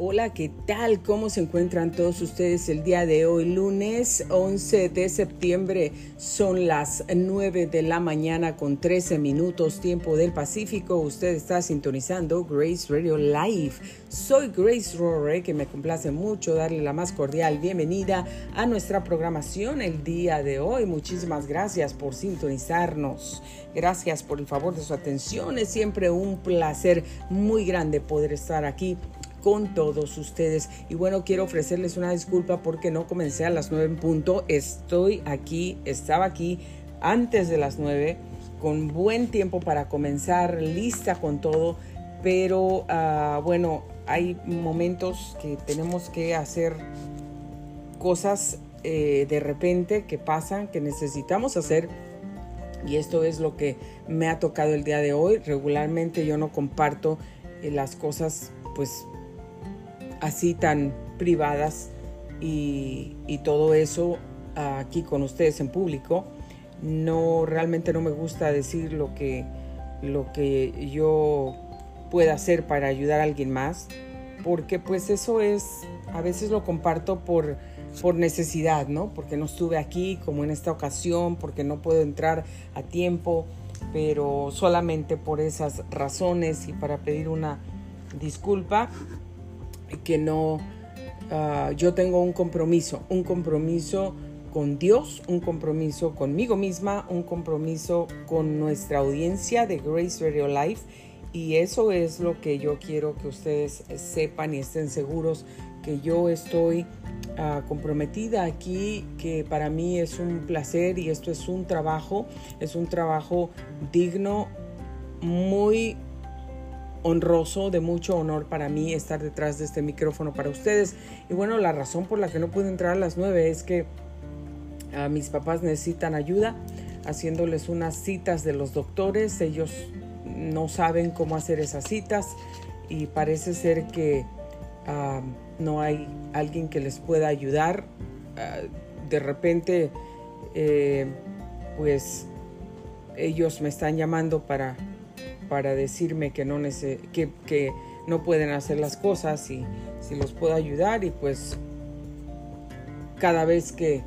Hola, ¿qué tal? ¿Cómo se encuentran todos ustedes el día de hoy, lunes 11 de septiembre? Son las 9 de la mañana con 13 minutos tiempo del Pacífico. Usted está sintonizando Grace Radio Live. Soy Grace Rore, que me complace mucho darle la más cordial bienvenida a nuestra programación el día de hoy. Muchísimas gracias por sintonizarnos. Gracias por el favor de su atención. Es siempre un placer muy grande poder estar aquí con todos ustedes. Y bueno, quiero ofrecerles una disculpa porque no comencé a las 9 en punto. Estoy aquí, estaba aquí antes de las 9 con buen tiempo para comenzar, lista con todo. Pero uh, bueno, hay momentos que tenemos que hacer cosas eh, de repente que pasan, que necesitamos hacer. Y esto es lo que me ha tocado el día de hoy. Regularmente yo no comparto eh, las cosas pues así tan privadas y, todo eso aquí con ustedes en público. No, realmente no me gusta decir lo que, lo que yo pueda hacer para ayudar a alguien más, porque pues eso es, a veces lo comparto por, por necesidad, ¿no? Porque no estuve aquí como en esta ocasión, porque no puedo entrar a tiempo, pero solamente por esas razones y para pedir una disculpa que no, ah, yo tengo un compromiso, un compromiso con Dios, un compromiso conmigo misma, un compromiso con nuestra audiencia de Grace Radio Life. Y eso es lo que yo quiero que ustedes sepan y estén seguros que yo estoy ah, comprometida aquí, que para mí es un placer y esto es un trabajo, es un trabajo digno, muy honroso, de mucho honor para mí estar detrás de este micrófono para ustedes. Y bueno, la razón por la que no pude entrar a las 9 es que a mis papás necesitan ayuda haciéndoles unas citas de los doctores. Ellos no saben cómo hacer esas citas y parece ser que ah, no hay alguien que les pueda ayudar. Ah, de repente, eh, pues ellos me están llamando para para decirme que no, que, no pueden hacer las cosas y si los puedo ayudar y pues cada vez que,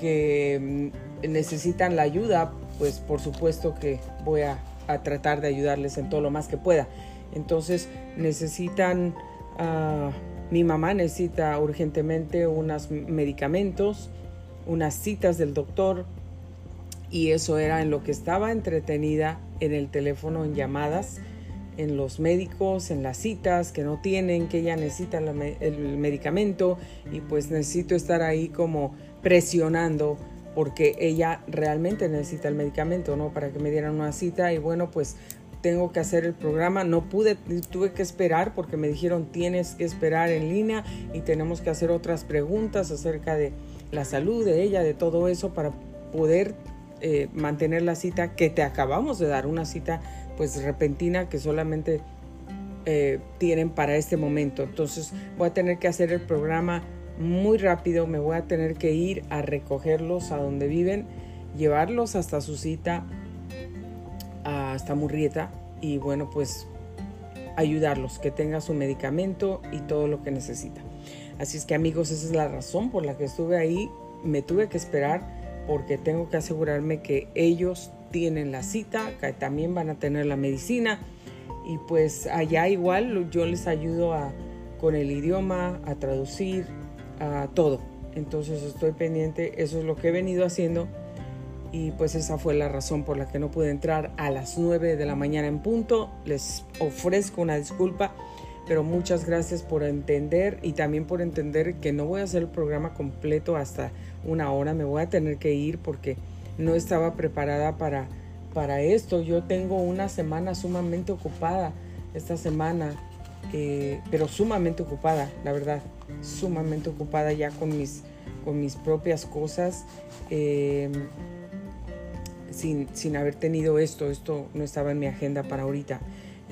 que mm, necesitan la ayuda, pues por supuesto que voy a, tratar de ayudarles en todo lo más que pueda. Entonces necesitan, ah, mi mamá necesita urgentemente unos medicamentos, unas citas del doctor, y eso era en lo que estaba entretenida en el teléfono, en llamadas, en los médicos, en las citas que no tienen, que ella necesita el medicamento y pues necesito estar ahí como presionando porque ella realmente necesita el medicamento, ¿no? Para que me dieran una cita y bueno, pues tengo que hacer el programa. No pude, tuve que esperar porque me dijeron tienes que esperar en línea y tenemos que hacer otras preguntas acerca de la salud de ella, de todo eso para poder eh, mantener la cita que te acabamos de dar, una cita pues repentina que solamente eh, tienen para este momento. Entonces voy a tener que hacer el programa muy rápido, me voy a tener que ir a recogerlos a donde viven, llevarlos hasta su cita, hasta Murrieta y bueno pues ayudarlos, que tenga su medicamento y todo lo que necesita. Así es que amigos, esa es la razón por la que estuve ahí, me tuve que esperar porque tengo que asegurarme que ellos tienen la cita, que también van a tener la medicina y pues allá igual yo les ayudo a, con el idioma, a traducir, a todo. Entonces estoy pendiente, eso es lo que he venido haciendo y pues esa fue la razón por la que no pude entrar a las 9 de la mañana en punto. Les ofrezco una disculpa, pero muchas gracias por entender y también por entender que no voy a hacer el programa completo hasta una hora, me voy a tener que ir porque no estaba preparada para, para esto. Yo tengo una semana sumamente ocupada esta semana, eh, pero sumamente ocupada, la verdad, sumamente ocupada ya con mis, con mis propias cosas. Em, sin, sin, haber tenido esto, esto no estaba en mi agenda para ahorita.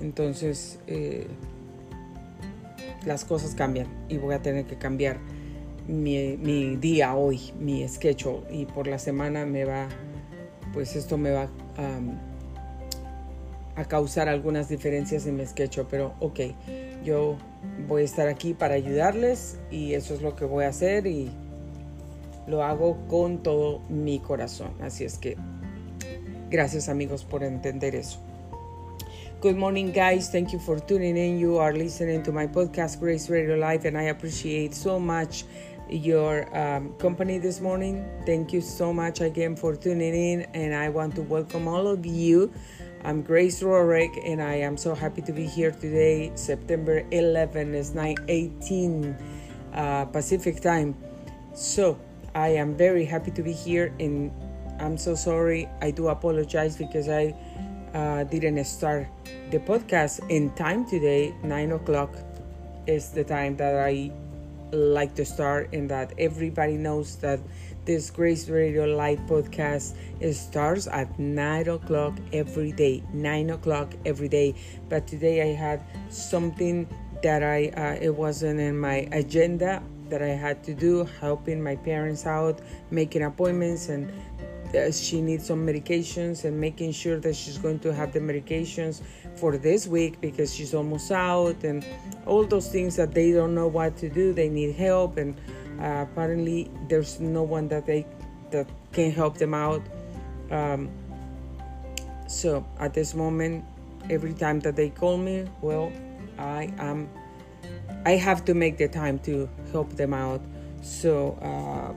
Entonces, eh, las cosas cambian y voy a tener que cambiar mi, día hoy, mi sketch y por la semana me va, pues esto me va a causar algunas diferencias en mi sketch, pero ok, yo voy a estar aquí para ayudarles y eso es lo que voy a hacer y lo hago con todo mi corazón. Así es que gracias amigos por entender eso. Good morning, guys. Thank you for tuning in. You are listening to my podcast, Grace Radio Life, and I appreciate so much your um, company this morning. Thank you so much again for tuning in, and I want to welcome all of you. I'm Grace Rorick, and I am so happy to be here today. September 11 is 9:18 uh, Pacific time. So I am very happy to be here, and I'm so sorry. I do apologize because I uh, didn't start the podcast in time today. Nine o'clock is the time that I like to start, and that everybody knows that this Grace Radio Life podcast starts at nine o'clock every day. Nine o'clock every day. But today I had something that I uh, it wasn't in my agenda that I had to do, helping my parents out, making appointments, and uh, she needs some medications and making sure that she's going to have the medications for this week because she's almost out, and all those things that they don't know what to do. They need help, and uh, apparently there's no one that they that can help them out. Um, so at this moment, every time that they call me, well, I am I have to make the time to help them out. So uh,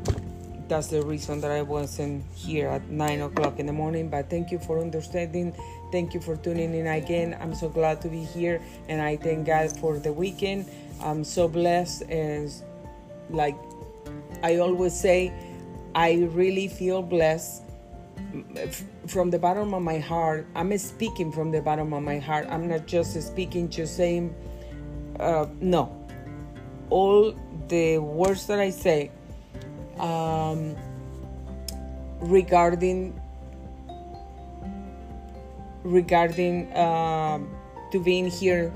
that's the reason that I wasn't here at nine o'clock in the morning. But thank you for understanding. Thank you for tuning in again. I'm so glad to be here, and I thank God for the weekend. I'm so blessed, and like I always say, I really feel blessed from the bottom of my heart. I'm speaking from the bottom of my heart. I'm not just speaking, just saying, uh, no, all the words that I say um, regarding regarding uh, to being here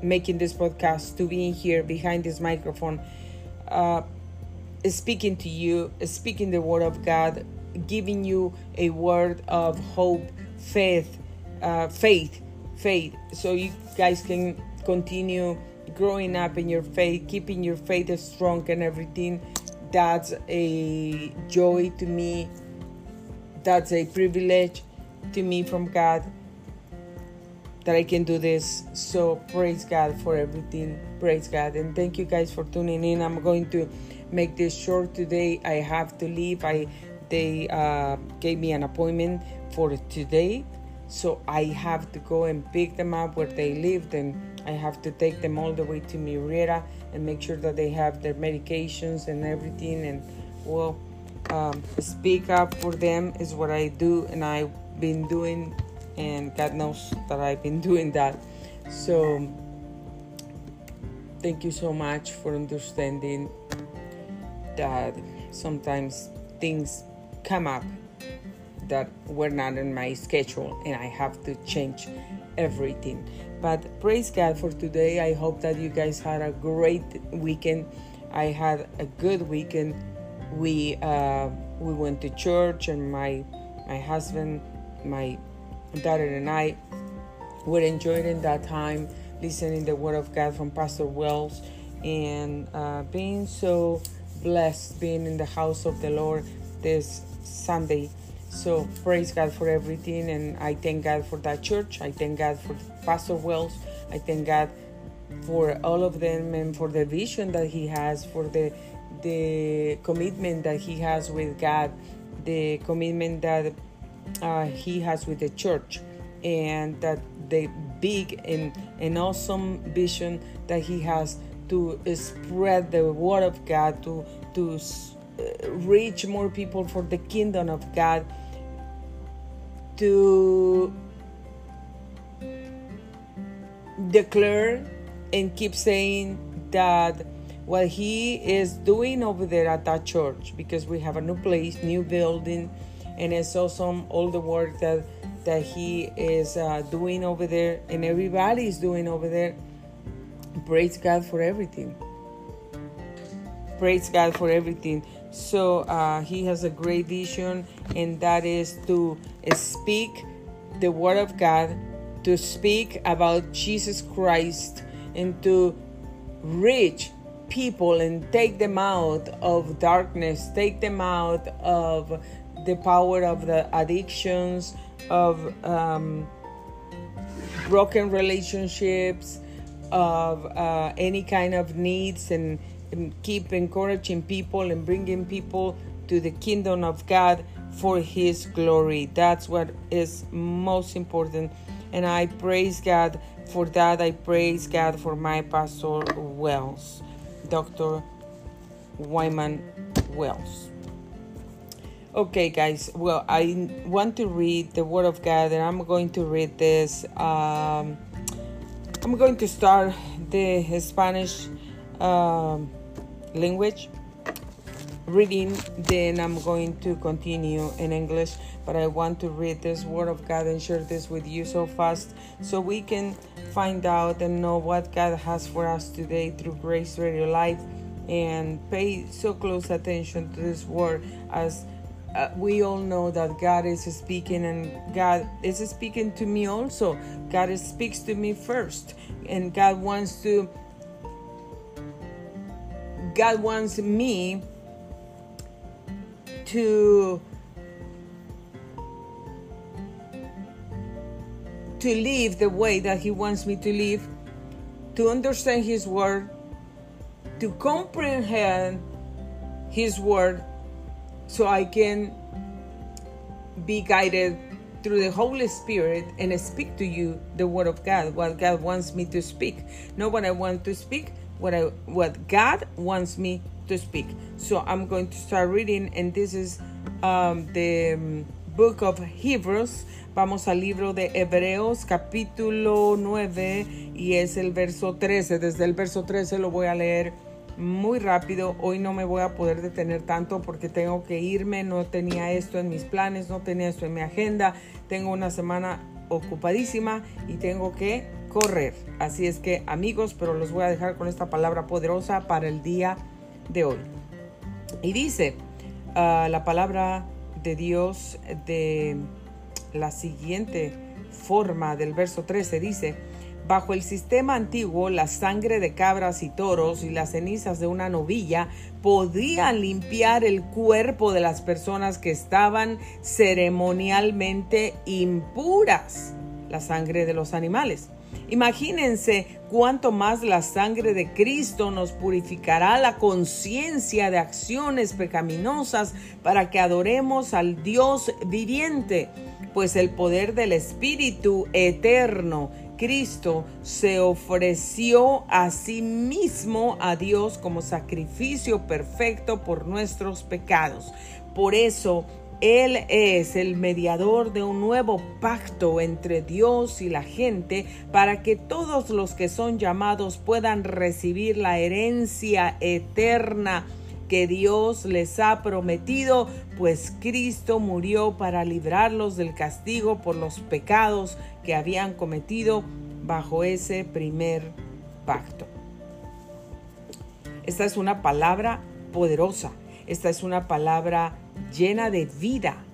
making this podcast to being here behind this microphone uh, speaking to you speaking the word of god giving you a word of hope faith uh, faith faith. So you guys can continue growing up in your faith, keeping your faith strong and everything, that's a joy to me. That's a privilege to me from God that I can do this. So praise God for everything. Praise God. And thank you guys for tuning in. I'm going to make this short today. I have to leave. I they uh, gave me an appointment for today. So I have to go and pick them up where they lived and I have to take them all the way to Murrieta and make sure that they have their medications and everything. And well, um, speak up for them is what I do, and I've been doing, and God knows that I've been doing that. So, thank you so much for understanding that sometimes things come up that were not in my schedule, and I have to change everything. But praise God for today. I hope that you guys had a great weekend. I had a good weekend. We uh, we went to church, and my my husband, my daughter, and I were enjoying that time, listening the Word of God from Pastor Wells, and uh, being so blessed being in the house of the Lord this Sunday so praise God for everything, and I thank God for that church. I thank God for Pastor Wells. I thank God for all of them and for the vision that he has, for the the commitment that he has with God, the commitment that uh, he has with the church, and that the big and, and awesome vision that he has to spread the word of God, to to reach more people for the kingdom of God, to declare and keep saying that what he is doing over there at that church, because we have a new place, new building, and it's awesome all the work that that he is uh, doing over there, and everybody is doing over there. Praise God for everything. Praise God for everything. So uh, he has a great vision, and that is to speak the word of God, to speak about Jesus Christ, and to reach people and take them out of darkness, take them out of the power of the addictions, of um, broken relationships, of uh, any kind of needs, and, and keep encouraging people and bringing people to the kingdom of God for His glory. That's what is most important. And I praise God for that. I praise God for my pastor Wells, Dr. Wyman Wells. Okay, guys. Well, I want to read the Word of God, and I'm going to read this. Um, I'm going to start the Spanish um, language reading, then I'm going to continue in English. But I want to read this Word of God and share this with you so fast so we can find out and know what God has for us today through Grace Radio life and pay so close attention to this Word as uh, we all know that God is speaking and God is speaking to me also. God speaks to me first, and God wants to. God wants me to to live the way that he wants me to live to understand his word to comprehend his word so i can be guided through the holy spirit and speak to you the word of god what god wants me to speak. Not what i want to speak what i what god wants me to speak. So I'm going to start reading, and this is um, the um, book of Hebrews. Vamos al libro de Hebreos, capítulo 9, y es el verso 13. Desde el verso 13 lo voy a leer muy rápido. Hoy no me voy a poder detener tanto porque tengo que irme. No tenía esto en mis planes, no tenía esto en mi agenda. Tengo una semana ocupadísima y tengo que correr. Así es que amigos, pero los voy a dejar con esta palabra poderosa para el día de hoy. Y dice uh, la palabra de Dios de la siguiente forma del verso 13 dice, bajo el sistema antiguo, la sangre de cabras y toros y las cenizas de una novilla podían limpiar el cuerpo de las personas que estaban ceremonialmente impuras, la sangre de los animales. Imagínense cuánto más la sangre de Cristo nos purificará la conciencia de acciones pecaminosas para que adoremos al Dios viviente, pues el poder del Espíritu eterno Cristo se ofreció a sí mismo a Dios como sacrificio perfecto por nuestros pecados. Por eso él es el mediador de un nuevo pacto entre Dios y la gente para que todos los que son llamados puedan recibir la herencia eterna que Dios les ha prometido, pues Cristo murió para librarlos del castigo por los pecados que habían cometido bajo ese primer pacto. Esta es una palabra poderosa, esta es una palabra llena de vida.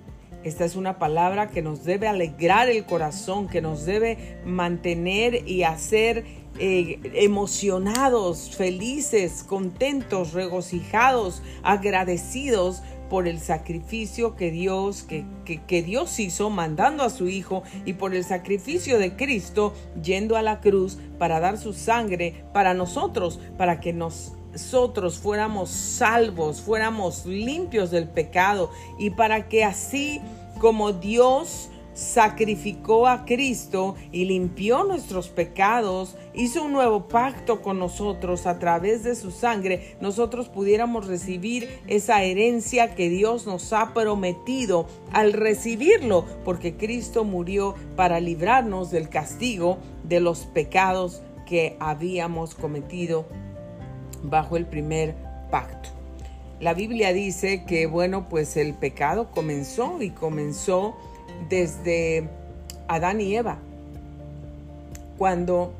Esta es una palabra que nos debe alegrar el corazón, que nos debe mantener y hacer eh, emocionados, felices, contentos, regocijados, agradecidos por el sacrificio que Dios, que, que, Dios hizo mandando a su Hijo y por el sacrificio de Cristo yendo a la cruz para dar su sangre para nosotros, para que nos nosotros fuéramos salvos, fuéramos limpios del pecado y para que así como Dios sacrificó a Cristo y limpió nuestros pecados, hizo un nuevo pacto con nosotros a través de su sangre, nosotros pudiéramos recibir esa herencia que Dios nos ha prometido al recibirlo, porque Cristo murió para librarnos del castigo de los pecados que habíamos cometido bajo el primer pacto. La Biblia dice que, bueno, pues el pecado comenzó y comenzó desde Adán y Eva, cuando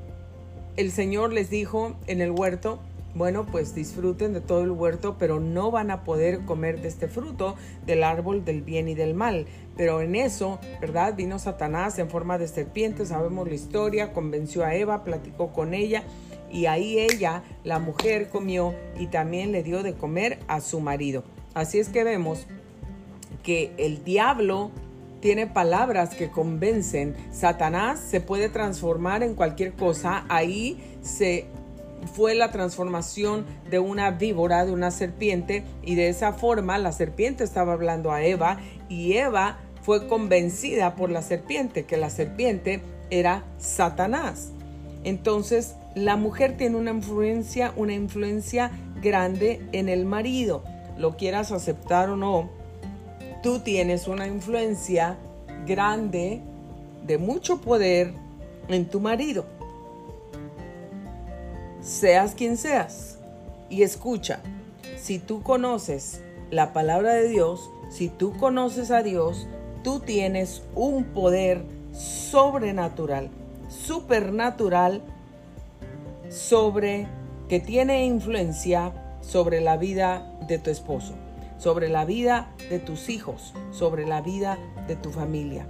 el Señor les dijo en el huerto, bueno, pues disfruten de todo el huerto, pero no van a poder comer de este fruto del árbol del bien y del mal. Pero en eso, ¿verdad? Vino Satanás en forma de serpiente, sabemos la historia, convenció a Eva, platicó con ella y ahí ella, la mujer, comió y también le dio de comer a su marido. Así es que vemos que el diablo tiene palabras que convencen. Satanás se puede transformar en cualquier cosa. Ahí se fue la transformación de una víbora, de una serpiente, y de esa forma la serpiente estaba hablando a Eva y Eva fue convencida por la serpiente, que la serpiente era Satanás. Entonces, la mujer tiene una influencia, una influencia grande en el marido. Lo quieras aceptar o no, tú tienes una influencia grande de mucho poder en tu marido. Seas quien seas. Y escucha, si tú conoces la palabra de Dios, si tú conoces a Dios, tú tienes un poder sobrenatural, supernatural, sobre que tiene influencia sobre la vida de tu esposo, sobre la vida de tus hijos, sobre la vida de tu familia.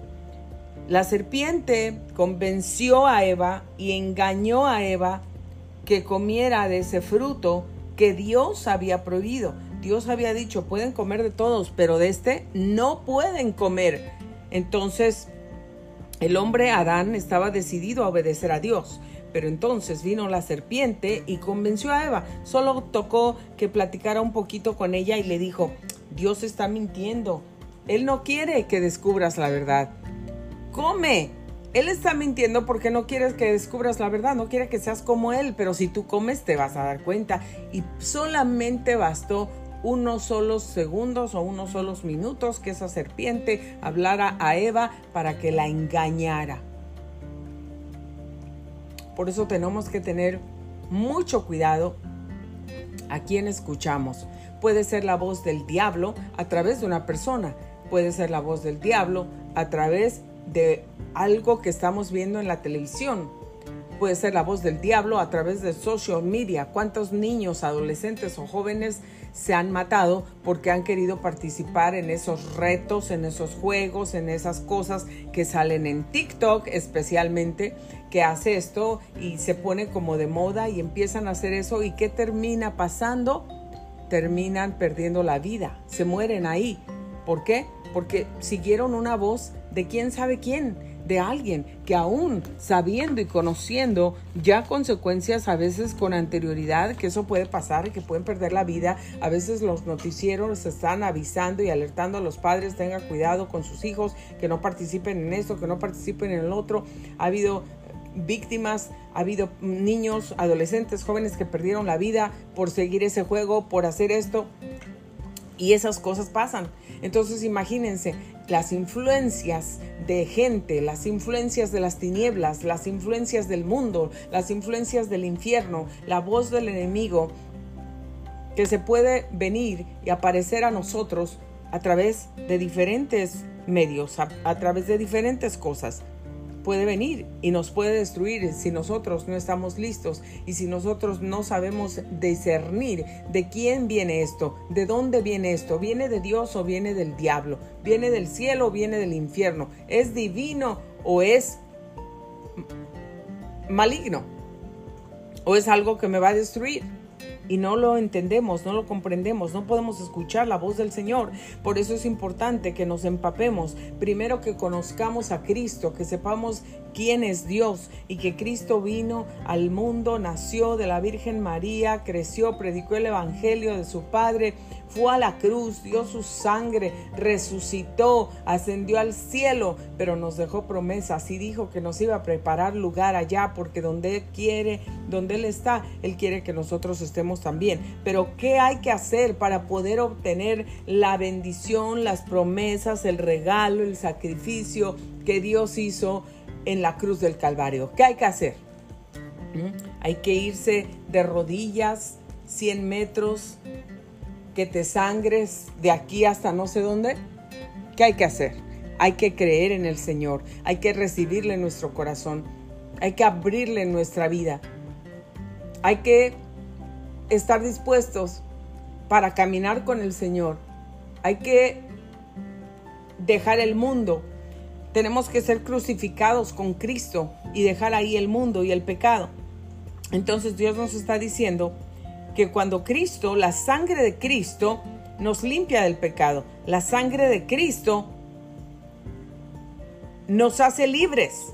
La serpiente convenció a Eva y engañó a Eva que comiera de ese fruto que Dios había prohibido. Dios había dicho, pueden comer de todos, pero de este no pueden comer. Entonces, el hombre Adán estaba decidido a obedecer a Dios. Pero entonces vino la serpiente y convenció a Eva. Solo tocó que platicara un poquito con ella y le dijo, Dios está mintiendo. Él no quiere que descubras la verdad. Come. Él está mintiendo porque no quiere que descubras la verdad, no quiere que seas como Él, pero si tú comes te vas a dar cuenta. Y solamente bastó unos solos segundos o unos solos minutos que esa serpiente hablara a Eva para que la engañara. Por eso tenemos que tener mucho cuidado a quien escuchamos. Puede ser la voz del diablo a través de una persona, puede ser la voz del diablo a través de algo que estamos viendo en la televisión, puede ser la voz del diablo a través de social media. ¿Cuántos niños, adolescentes o jóvenes se han matado porque han querido participar en esos retos, en esos juegos, en esas cosas que salen en TikTok especialmente, que hace esto y se pone como de moda y empiezan a hacer eso y ¿qué termina pasando? Terminan perdiendo la vida, se mueren ahí. ¿Por qué? Porque siguieron una voz de quién sabe quién de alguien que aún sabiendo y conociendo ya consecuencias a veces con anterioridad que eso puede pasar y que pueden perder la vida, a veces los noticieros están avisando y alertando a los padres, tengan cuidado con sus hijos, que no participen en esto, que no participen en el otro. Ha habido víctimas, ha habido niños, adolescentes, jóvenes que perdieron la vida por seguir ese juego, por hacer esto. Y esas cosas pasan. Entonces imagínense las influencias de gente, las influencias de las tinieblas, las influencias del mundo, las influencias del infierno, la voz del enemigo que se puede venir y aparecer a nosotros a través de diferentes medios, a, través de diferentes cosas puede venir y nos puede destruir si nosotros no estamos listos y si nosotros no sabemos discernir de quién viene esto, de dónde viene esto, viene de Dios o viene del diablo, viene del cielo o viene del infierno, es divino o es maligno o es algo que me va a destruir y no lo entendemos, no lo comprendemos, no podemos escuchar la voz del Señor. Por eso es importante que nos empapemos, primero que conozcamos a Cristo, que sepamos quién es Dios y que Cristo vino al mundo, nació de la Virgen María, creció, predicó el Evangelio de su Padre, fue a la cruz, dio su sangre, resucitó, ascendió al cielo, pero nos dejó promesas y dijo que nos iba a preparar lugar allá porque donde Él quiere, donde Él está, Él quiere que nosotros estemos también. Pero ¿qué hay que hacer para poder obtener la bendición, las promesas, el regalo, el sacrificio que Dios hizo? En la cruz del Calvario. ¿Qué hay que hacer? ¿Mm? Hay que irse de rodillas 100 metros, que te sangres de aquí hasta no sé dónde. ¿Qué hay que hacer? Hay que creer en el Señor, hay que recibirle en nuestro corazón, hay que abrirle nuestra vida, hay que estar dispuestos para caminar con el Señor, hay que dejar el mundo tenemos que ser crucificados con Cristo y dejar ahí el mundo y el pecado. Entonces Dios nos está diciendo que cuando Cristo, la sangre de Cristo, nos limpia del pecado, la sangre de Cristo nos hace libres.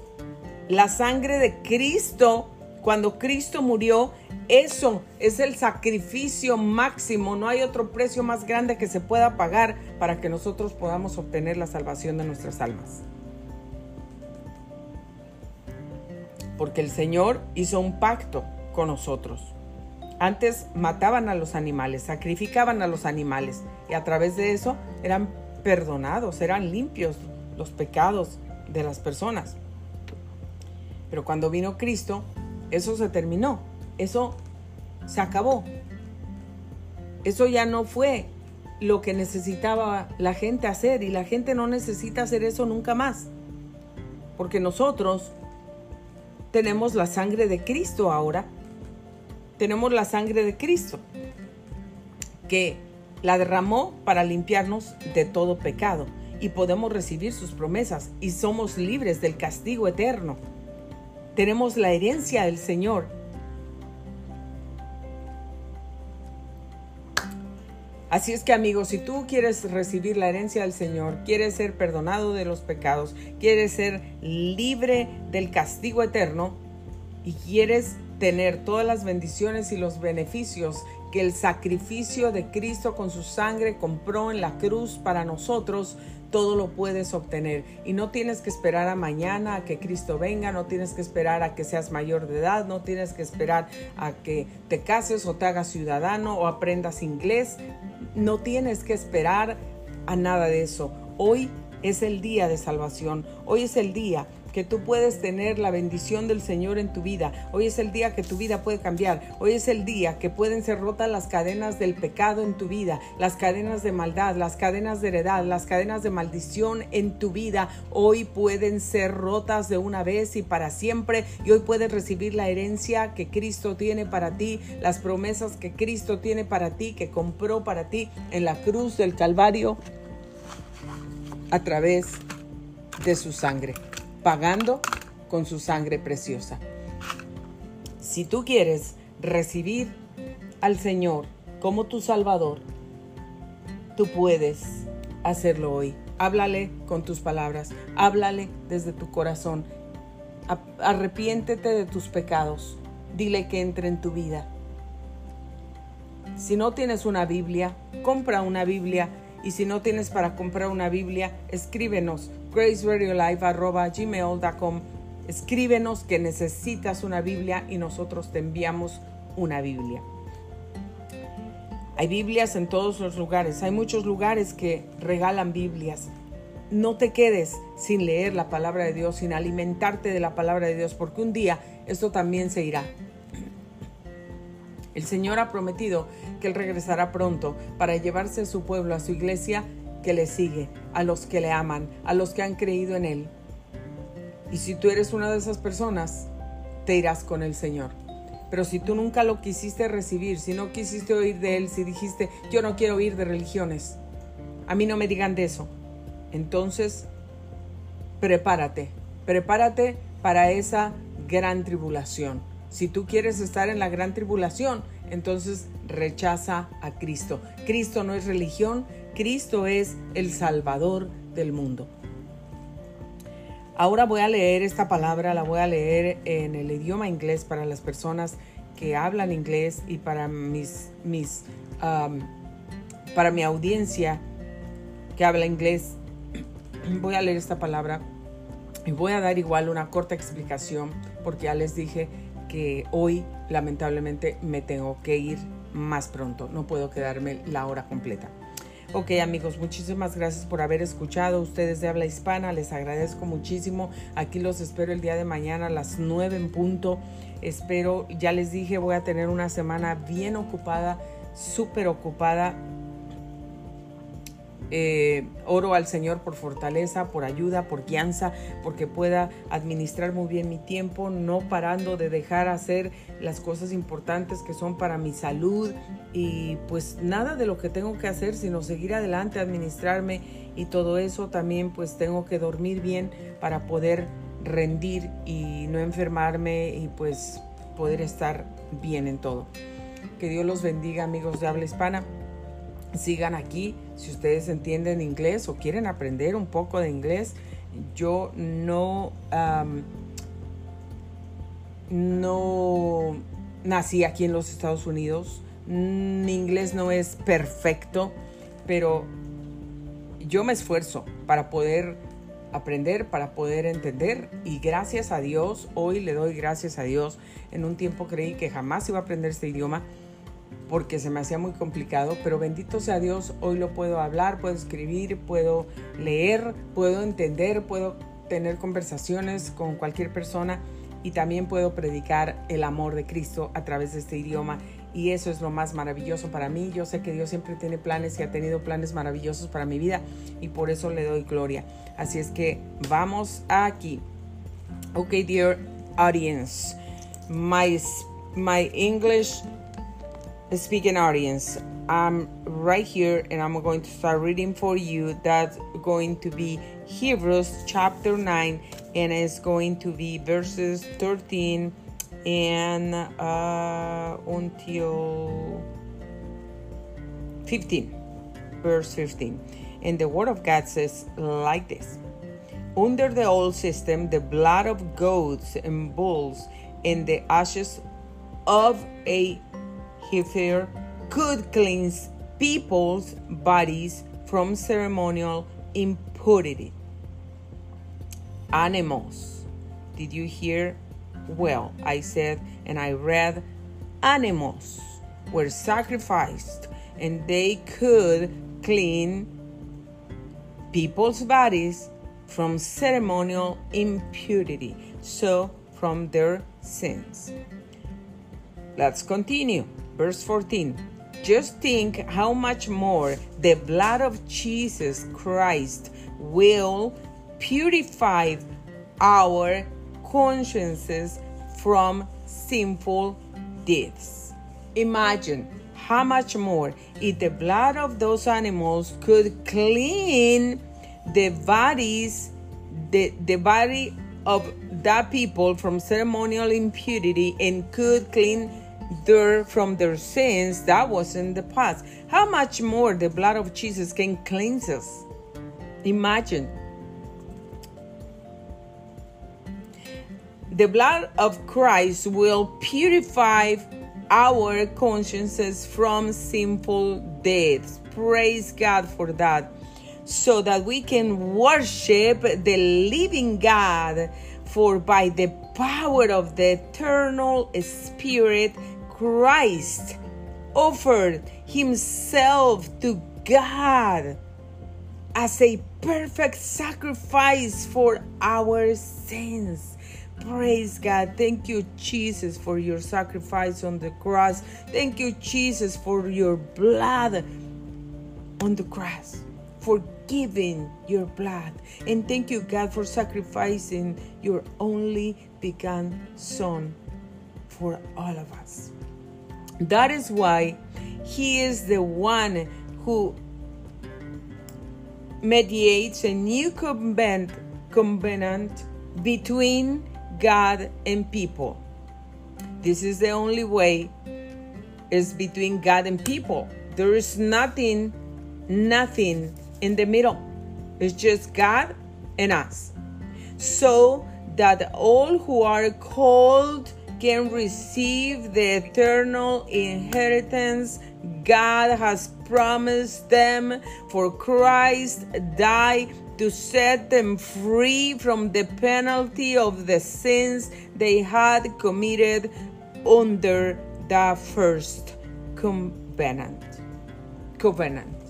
La sangre de Cristo, cuando Cristo murió, eso es el sacrificio máximo. No hay otro precio más grande que se pueda pagar para que nosotros podamos obtener la salvación de nuestras almas. Porque el Señor hizo un pacto con nosotros. Antes mataban a los animales, sacrificaban a los animales y a través de eso eran perdonados, eran limpios los pecados de las personas. Pero cuando vino Cristo, eso se terminó. Eso se acabó. Eso ya no fue lo que necesitaba la gente hacer y la gente no necesita hacer eso nunca más. Porque nosotros tenemos la sangre de Cristo ahora. Tenemos la sangre de Cristo que la derramó para limpiarnos de todo pecado y podemos recibir sus promesas y somos libres del castigo eterno. Tenemos la herencia del Señor Así es que amigos, si tú quieres recibir la herencia del Señor, quieres ser perdonado de los pecados, quieres ser libre del castigo eterno y quieres tener todas las bendiciones y los beneficios que el sacrificio de Cristo con su sangre compró en la cruz para nosotros, todo lo puedes obtener. Y no tienes que esperar a mañana a que Cristo venga, no tienes que esperar a que seas mayor de edad, no tienes que esperar a que te cases o te hagas ciudadano o aprendas inglés. No tienes que esperar a nada de eso. Hoy es el día de salvación. Hoy es el día que tú puedes tener la bendición del Señor en tu vida. Hoy es el día que tu vida puede cambiar. Hoy es el día que pueden ser rotas las cadenas del pecado en tu vida, las cadenas de maldad, las cadenas de heredad, las cadenas de maldición en tu vida. Hoy pueden ser rotas de una vez y para siempre. Y hoy puedes recibir la herencia que Cristo tiene para ti, las promesas que Cristo tiene para ti, que compró para ti en la cruz del Calvario a través de su sangre pagando con su sangre preciosa. Si tú quieres recibir al Señor como tu Salvador, tú puedes hacerlo hoy. Háblale con tus palabras, háblale desde tu corazón. Arrepiéntete de tus pecados, dile que entre en tu vida. Si no tienes una Biblia, compra una Biblia y si no tienes para comprar una Biblia, escríbenos graceradiolife.gmail.com Escríbenos que necesitas una Biblia y nosotros te enviamos una Biblia. Hay Biblias en todos los lugares. Hay muchos lugares que regalan Biblias. No te quedes sin leer la palabra de Dios, sin alimentarte de la palabra de Dios, porque un día esto también se irá. El Señor ha prometido que Él regresará pronto para llevarse a su pueblo, a su iglesia que le sigue, a los que le aman, a los que han creído en Él. Y si tú eres una de esas personas, te irás con el Señor. Pero si tú nunca lo quisiste recibir, si no quisiste oír de Él, si dijiste, yo no quiero oír de religiones, a mí no me digan de eso, entonces prepárate, prepárate para esa gran tribulación. Si tú quieres estar en la gran tribulación, entonces rechaza a Cristo. Cristo no es religión, Cristo es el Salvador del mundo. Ahora voy a leer esta palabra, la voy a leer en el idioma inglés para las personas que hablan inglés y para mis, mis para mi audiencia que habla inglés. Voy a leer esta palabra y voy a dar igual una corta explicación porque ya les dije que hoy lamentablemente me tengo que ir más pronto. No puedo quedarme la hora completa. Ok amigos, muchísimas gracias por haber escuchado. Ustedes de habla hispana, les agradezco muchísimo. Aquí los espero el día de mañana a las 9 en punto. Espero, ya les dije, voy a tener una semana bien ocupada, súper ocupada eh, oro al Señor por fortaleza, por ayuda, por guianza, porque pueda administrar muy bien mi tiempo, no parando de dejar hacer las cosas importantes que son para mi salud y pues nada de lo que tengo que hacer, sino seguir adelante, administrarme y todo eso también pues tengo que dormir bien para poder rendir y no enfermarme y pues poder estar bien en todo. Que Dios los bendiga amigos de habla hispana. Sigan aquí si ustedes entienden inglés o quieren aprender un poco de inglés. Yo no, no nací aquí en los Estados Unidos. Mi inglés no es perfecto, pero yo me esfuerzo para poder aprender, para poder entender y gracias a Dios, hoy le doy gracias a Dios. En un tiempo creí que jamás iba a aprender este idioma porque se me hacía muy complicado, pero bendito sea Dios, hoy lo puedo hablar, puedo escribir, puedo leer, puedo entender, puedo tener conversaciones con cualquier persona y también puedo predicar el amor de Cristo a través de este idioma y eso es lo más maravilloso para mí. Yo sé que Dios siempre tiene planes y ha tenido planes maravillosos para mi vida y por eso le doy gloria. Así es que vamos aquí. Okay, dear audience, my my English speaking audience, I'm right here and I'm going to start reading for you. That's going to be Hebrews chapter 9 and it's going to be verses 13 and uh, until 15, verse 15. And the Word of God says like this Under the old system, the blood of goats and bulls and the ashes of a heifer could cleanse people's bodies from ceremonial impurity. Animals. Did you hear well, I said, and I read, animals were sacrificed and they could clean people's bodies from ceremonial impurity, so from their sins. Let's continue. Verse 14. Just think how much more the blood of Jesus Christ will purify our consciences from sinful deeds. Imagine how much more if the blood of those animals could clean the bodies, the, the body of that people from ceremonial impurity and could clean their from their sins that was in the past how much more the blood of jesus can cleanse us imagine The blood of Christ will purify our consciences from sinful deeds. Praise God for that. So that we can worship the living God, for by the power of the eternal Spirit, Christ offered himself to God as a perfect sacrifice for our sins. Praise God. Thank you, Jesus, for your sacrifice on the cross. Thank you, Jesus, for your blood on the cross, for giving your blood. And thank you, God, for sacrificing your only begotten Son for all of us. That is why He is the one who mediates a new covenant, between God and people. This is the only way is between God and people. There is nothing, nothing in the middle. It's just God and us. So that all who are called can receive the eternal inheritance God has promised them. For Christ died to set them free from the penalty of the sins they had committed under the first covenant. Covenant.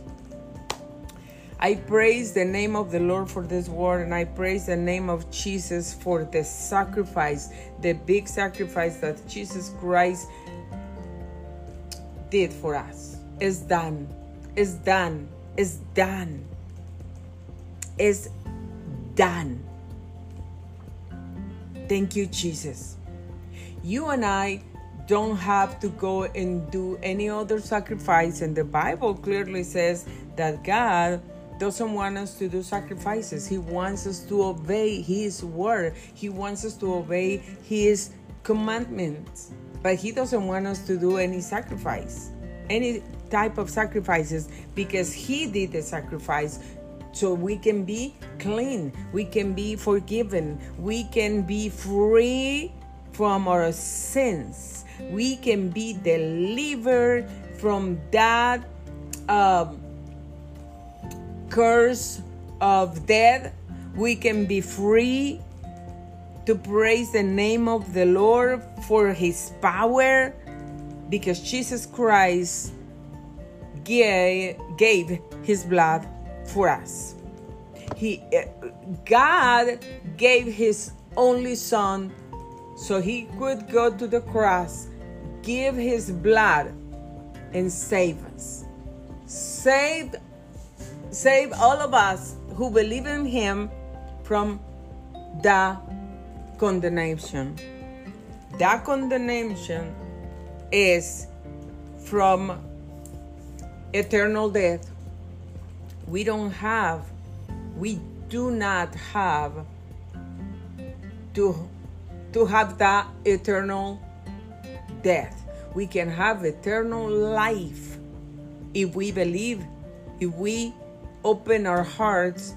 I praise the name of the Lord for this word, and I praise the name of Jesus for the sacrifice, the big sacrifice that Jesus Christ did for us. It's done. It's done. It's done It's done. Thank you, Jesus. You and I don't have to go and do any other sacrifice. And the Bible clearly says that God doesn't want us to do sacrifices. He wants us to obey His word, He wants us to obey His commandments, but He doesn't want us to do any sacrifice, any type of sacrifices, because He did the sacrifice. So we can be clean, we can be forgiven, we can be free from our sins, we can be delivered from that um, curse of death. We can be free to praise the name of the Lord for his power because Jesus Christ gave, his blood for us. He uh, God gave his only son so he could go to the cross, give his blood and save us. Save save all of us who believe in him from the condemnation. That condemnation is from eternal death. We don't have, we do not have to, to have that eternal death. We can have eternal life if we believe, if we open our hearts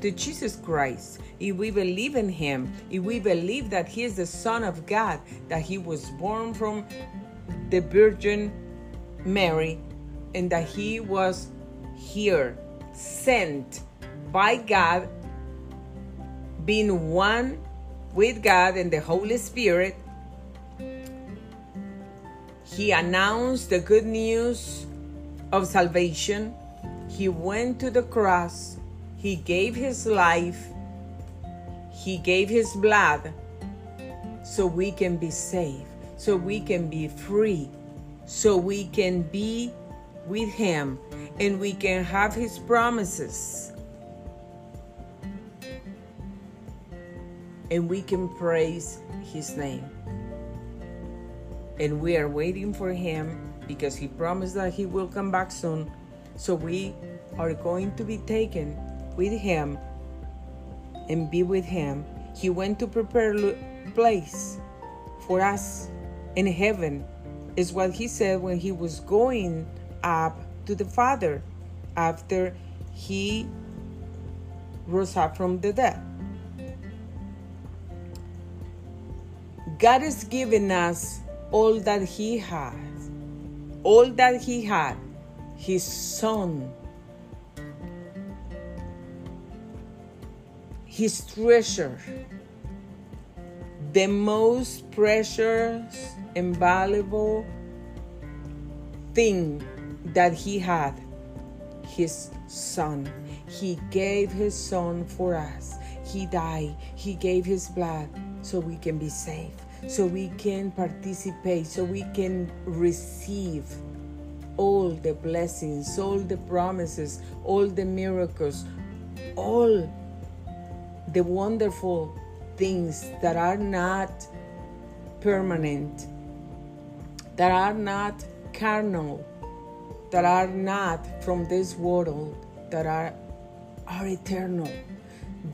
to Jesus Christ, if we believe in Him, if we believe that He is the Son of God, that He was born from the Virgin Mary, and that He was here, sent by God, being one with God and the Holy Spirit, He announced the good news of salvation. He went to the cross he gave his life, He gave His blood so we can be saved, so we can be free, so we can be with Him and we can have His promises. And we can praise His name. And we are waiting for Him because He promised that He will come back soon. So we are going to be taken with him and be with him. He went to prepare a place for us in heaven, is what he said when he was going up to the Father after he rose up from the dead. God has given us all that He has, all that He had, His Son his treasure, the most precious and valuable thing that he had, his son. He gave his son for us. He died. He gave his blood so we can be saved, so we can participate, so we can receive all the blessings, all the promises, all the miracles, all the wonderful things that are not permanent, that are not carnal, that are not from this world, that are, are eternal.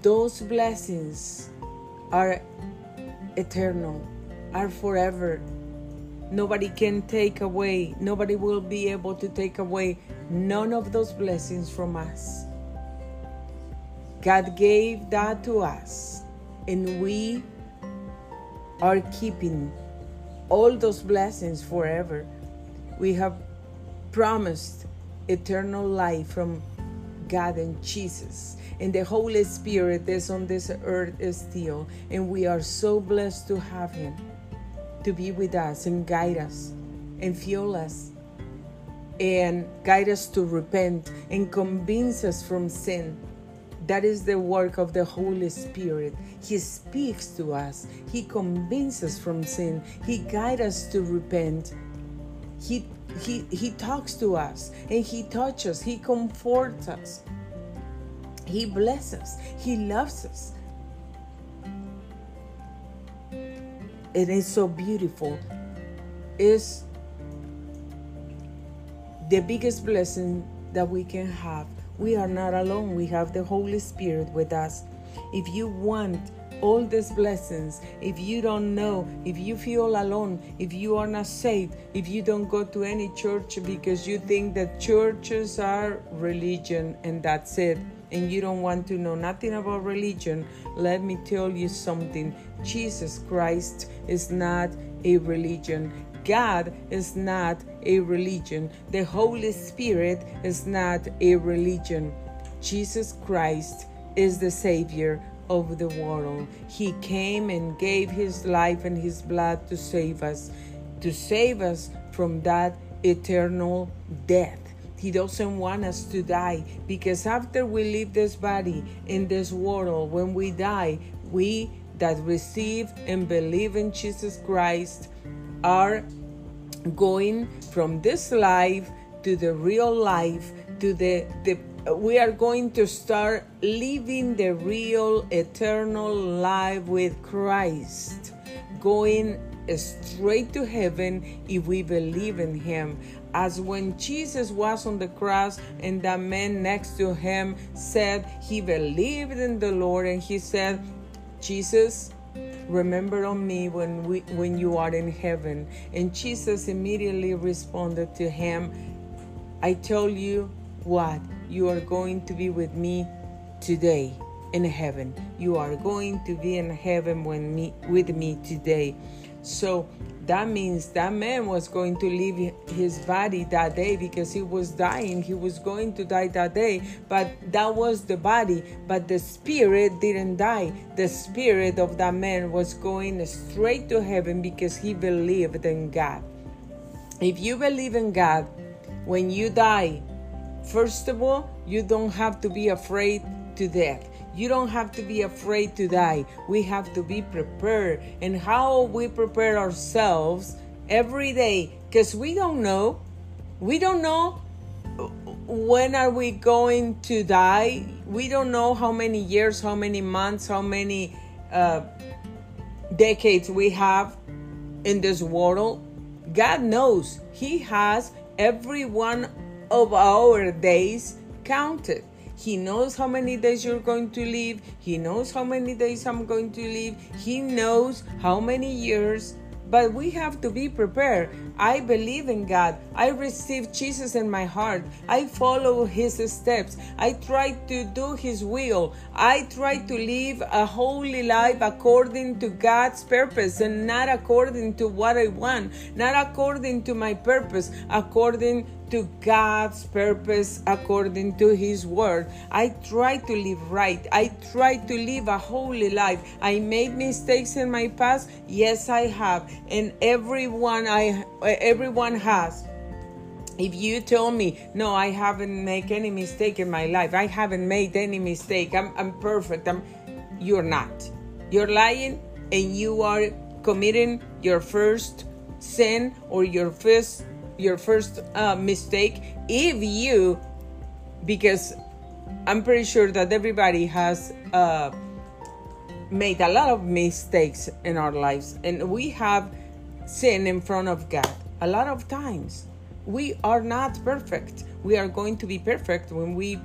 Those blessings are eternal, are forever. Nobody can take away, nobody will be able to take away none of those blessings from us. God gave that to us, and we are keeping all those blessings forever. We have promised eternal life from God and Jesus. And the Holy Spirit is on this earth still. And we are so blessed to have Him to be with us and guide us and fuel us and guide us to repent and convince us from sin that is the work of the Holy Spirit. He speaks to us, He convinces from sin, He guides us to repent. He, he, he talks to us and He touches, He comforts us, He blesses He loves us. It is so beautiful. It's the biggest blessing that we can have we are not alone. We have the Holy Spirit with us. If you want all these blessings, if you don't know, if you feel alone, if you are not saved, if you don't go to any church because you think that churches are religion and that's it, and you don't want to know nothing about religion, let me tell you something. Jesus Christ is not a religion. God is not a religion. The Holy Spirit is not a religion. Jesus Christ is the Savior of the world. He came and gave His life and His blood to save us, to save us from that eternal death. He doesn't want us to die because after we leave this body in this world, when we die, we that receive and believe in Jesus Christ are going from this life to the real life to the, the we are going to start living the real eternal life with Christ going straight to heaven if we believe in him as when Jesus was on the cross and the man next to him said he believed in the Lord and he said Jesus remember on me when we when you are in heaven. And jesus immediately responded to him i tell you what you are going to be with me today in heaven. You are going to be in heaven when me with me today so that means that man was going to leave his body that day because he was dying. He was going to die that day, but that was the body. But the spirit didn't die. The spirit of that man was going straight to heaven because he believed in God. If you believe in God, when you die, first of all, you don't have to be afraid to death you don't have to be afraid to die. We have to be prepared. And how we prepare ourselves every day because we don't know. We don't know when are we going to die. We don't know how many years, how many months, how many uh, decades we have in this world. God knows. He has every one of our days counted. He knows how many days you're going to live. He knows how many days I'm going to live. He knows how many years. But we have to be prepared. I believe in God. I receive Jesus in my heart. I follow His steps. I try to do His will. I try to live a holy life according to God's purpose and not according to what I want, not according to my purpose, according to God's purpose according to His word. I try to live right. I try to live a holy life. I made mistakes in my past. Yes, I have, and everyone I everyone has. If you tell me, no, I haven't made any mistake in my life. I haven't made any mistake. I'm, I'm perfect. I'm, you're not. You're lying and you are committing your first sin or your first your first uh, mistake if you because i'm pretty sure that everybody has uh, made a lot of mistakes in our lives and we have sin in front of god a lot of times. We are not perfect. We are going to be perfect when we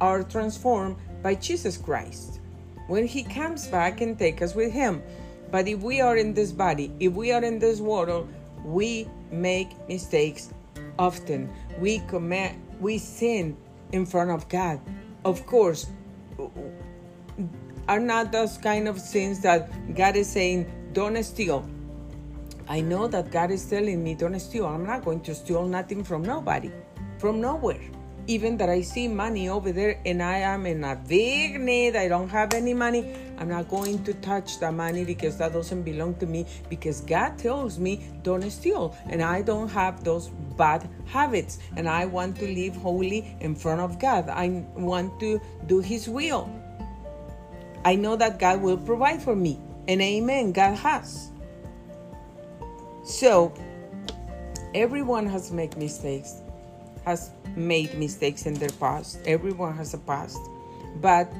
are transformed by jesus christ when he comes back and take us with him. But if we are in this body if we are in this world we make mistakes often. We commit, we sin in front of God. Of course, are not those kind of sins that God is saying, don't steal. I know that God is telling me, don't steal. I'm not going to steal nothing from nobody, from nowhere even that I see money over there and I am in a big need, I don't have any money, I'm not going to touch the money because that doesn't belong to me because God tells me don't steal and I don't have those bad habits and I want to live holy in front of God. I want to do His will. I know that God will provide for me and amen, God has. So, everyone has made mistakes has made mistakes in their past. Everyone has a past. But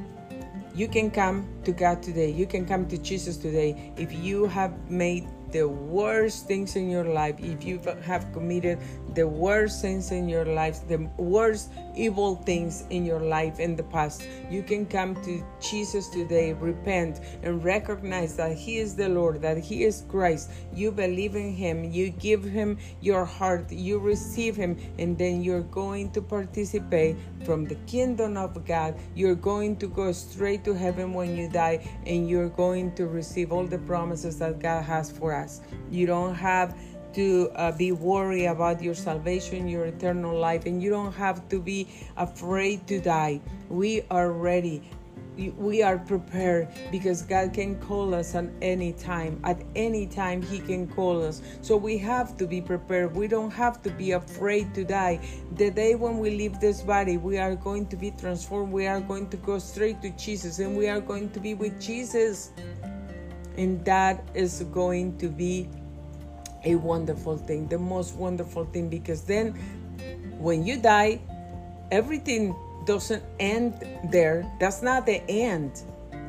you can come to God today. You can come to Jesus today if you have made the worst things in your life, if you have committed the worst things in your life, the worst evil things in your life in the past. You can come to Jesus today, repent, and recognize that He is the Lord, that He is Christ. You believe in Him, you give Him your heart, you receive Him, and then you're going to participate from the kingdom of God. You're going to go straight to heaven when you die, and you're going to receive all the promises that God has for us. You don't have to uh, be worried about your salvation, your eternal life, and you don't have to be afraid to die. We are ready. We are prepared because God can call us at any time. At any time, He can call us. So we have to be prepared. We don't have to be afraid to die. The day when we leave this body, we are going to be transformed. We are going to go straight to Jesus and we are going to be with Jesus. And that is going to be a wonderful thing, the most wonderful thing, because then when you die, everything doesn't end there. That's not the end.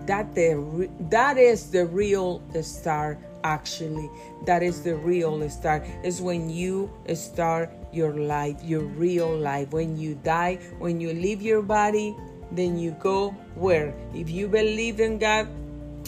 That the that is the real star actually. That is the real star. Is when you start your life, your real life. When you die, when you leave your body, then you go where? If you believe in God,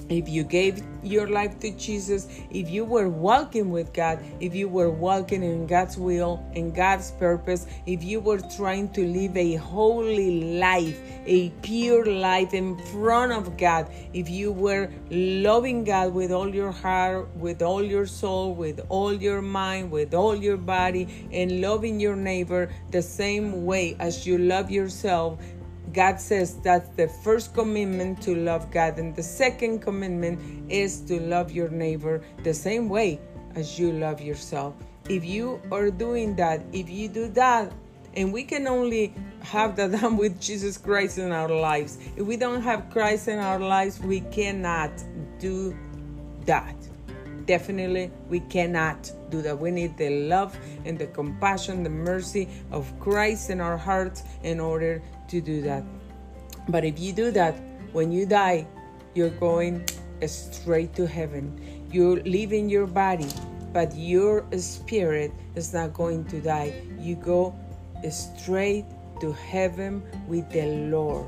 if you gave your life to Jesus, if you were walking with God, if you were walking in God's will and God's purpose, if you were trying to live a holy life, a pure life in front of God, if you were loving God with all your heart, with all your soul, with all your mind, with all your body, and loving your neighbor the same way as you love yourself, God says that's the first commitment to love God, and the second commitment is to love your neighbor the same way as you love yourself. If you are doing that, if you do that, and we can only have that done with Jesus Christ in our lives. If we don't have Christ in our lives, we cannot do that. Definitely, we cannot do that. We need the love and the compassion, the mercy of Christ in our hearts in order to do that. But if you do that, when you die, you're going straight to heaven. You're leaving your body, but your spirit is not going to die. You go straight to heaven with the Lord.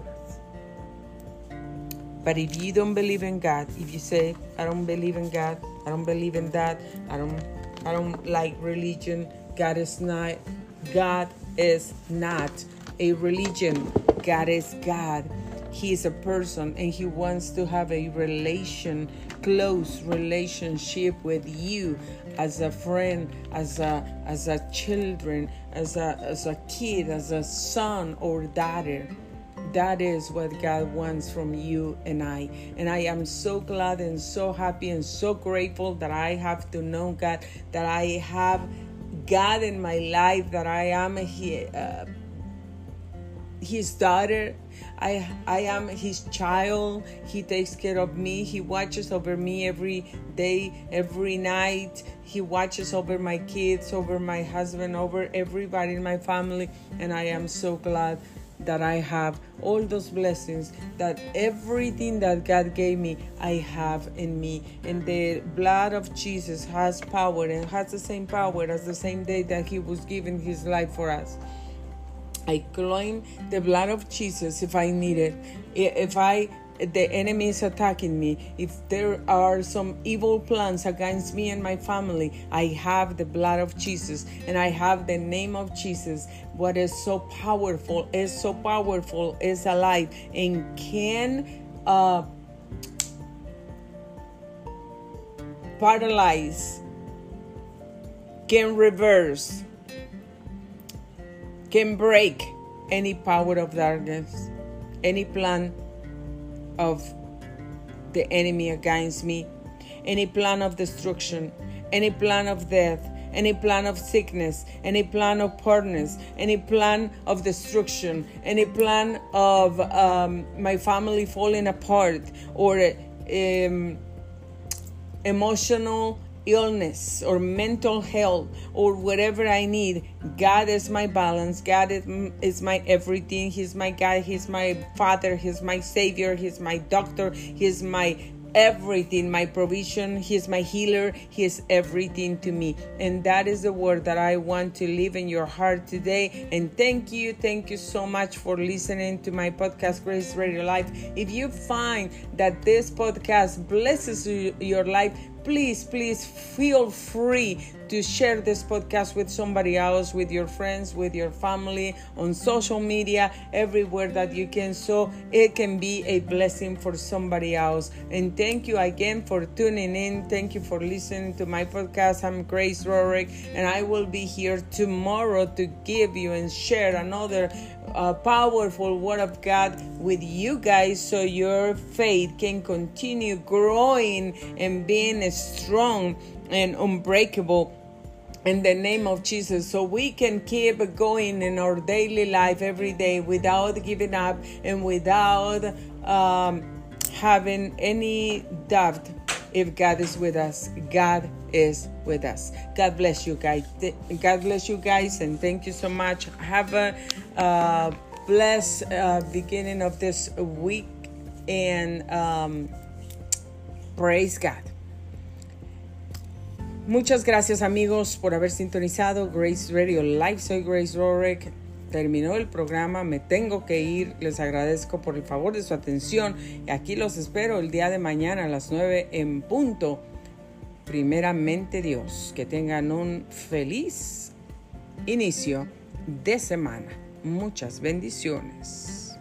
But if you don't believe in God, if you say, I don't believe in God, I don't believe in that, I don't I don't like religion, God is not God is not a religion. God is God. He is a person and he wants to have a relation, close relationship with you as a friend, as a as a children, as a as a kid, as a son or daughter. That is what God wants from you and I. And I am so glad and so happy and so grateful that I have to know God, that I have God in my life, that I am uh, his daughter. I I am his child. He takes care of me. He watches over me every day, every night. He watches over my kids, over my husband, over everybody in my family, and I am so glad that I have all those blessings that everything that God gave me I have in me and the blood of Jesus has power and has the same power as the same day that he was giving his life for us I claim the blood of Jesus if I need it. If I the enemy is attacking me, if there are some evil plans against me and my family, I have the blood of Jesus and I have the name of Jesus. What is so powerful is so powerful, is alive, and can uh, paralyze, can reverse can break any power of darkness, any plan of the enemy against me, any plan of destruction, any plan of death, any plan of sickness, any plan of poorness, any plan of destruction, any plan of um, my family falling apart, or um, emotional illness or mental health or whatever I need, God is my balance. God is, my everything. He's my God. He's my Father. He's my Savior. He's my doctor. He's my everything my provision he is my healer he is everything to me and that is the word that i want to live in your heart today and thank you thank you so much for listening to my podcast grace radio life if you find that this podcast blesses your life please, please feel free to share this podcast with somebody else, with your friends, with your family, on social media, everywhere that you can, so it can be a blessing for somebody else. And thank you again for tuning in. Thank you for listening to my podcast. I'm Grace Rorick, and I will be here tomorrow to give you and share another uh, powerful word of God with you guys so your faith can continue growing and being strong and unbreakable in the name of Jesus so we can keep going in our daily life every day without giving up and without um, having any doubt if God is with us. God is with us. God bless you guys. God bless you guys and thank you so much. Have a uh, blessed uh, beginning of this week and um, praise God. Muchas gracias amigos por haber sintonizado Grace Radio Live. Soy Grace Rorick. Terminó el programa, me tengo que ir. Les agradezco por el favor de su atención. Aquí los espero el día de mañana a las 9 en punto. Primeramente Dios, que tengan un feliz inicio de semana. Muchas bendiciones.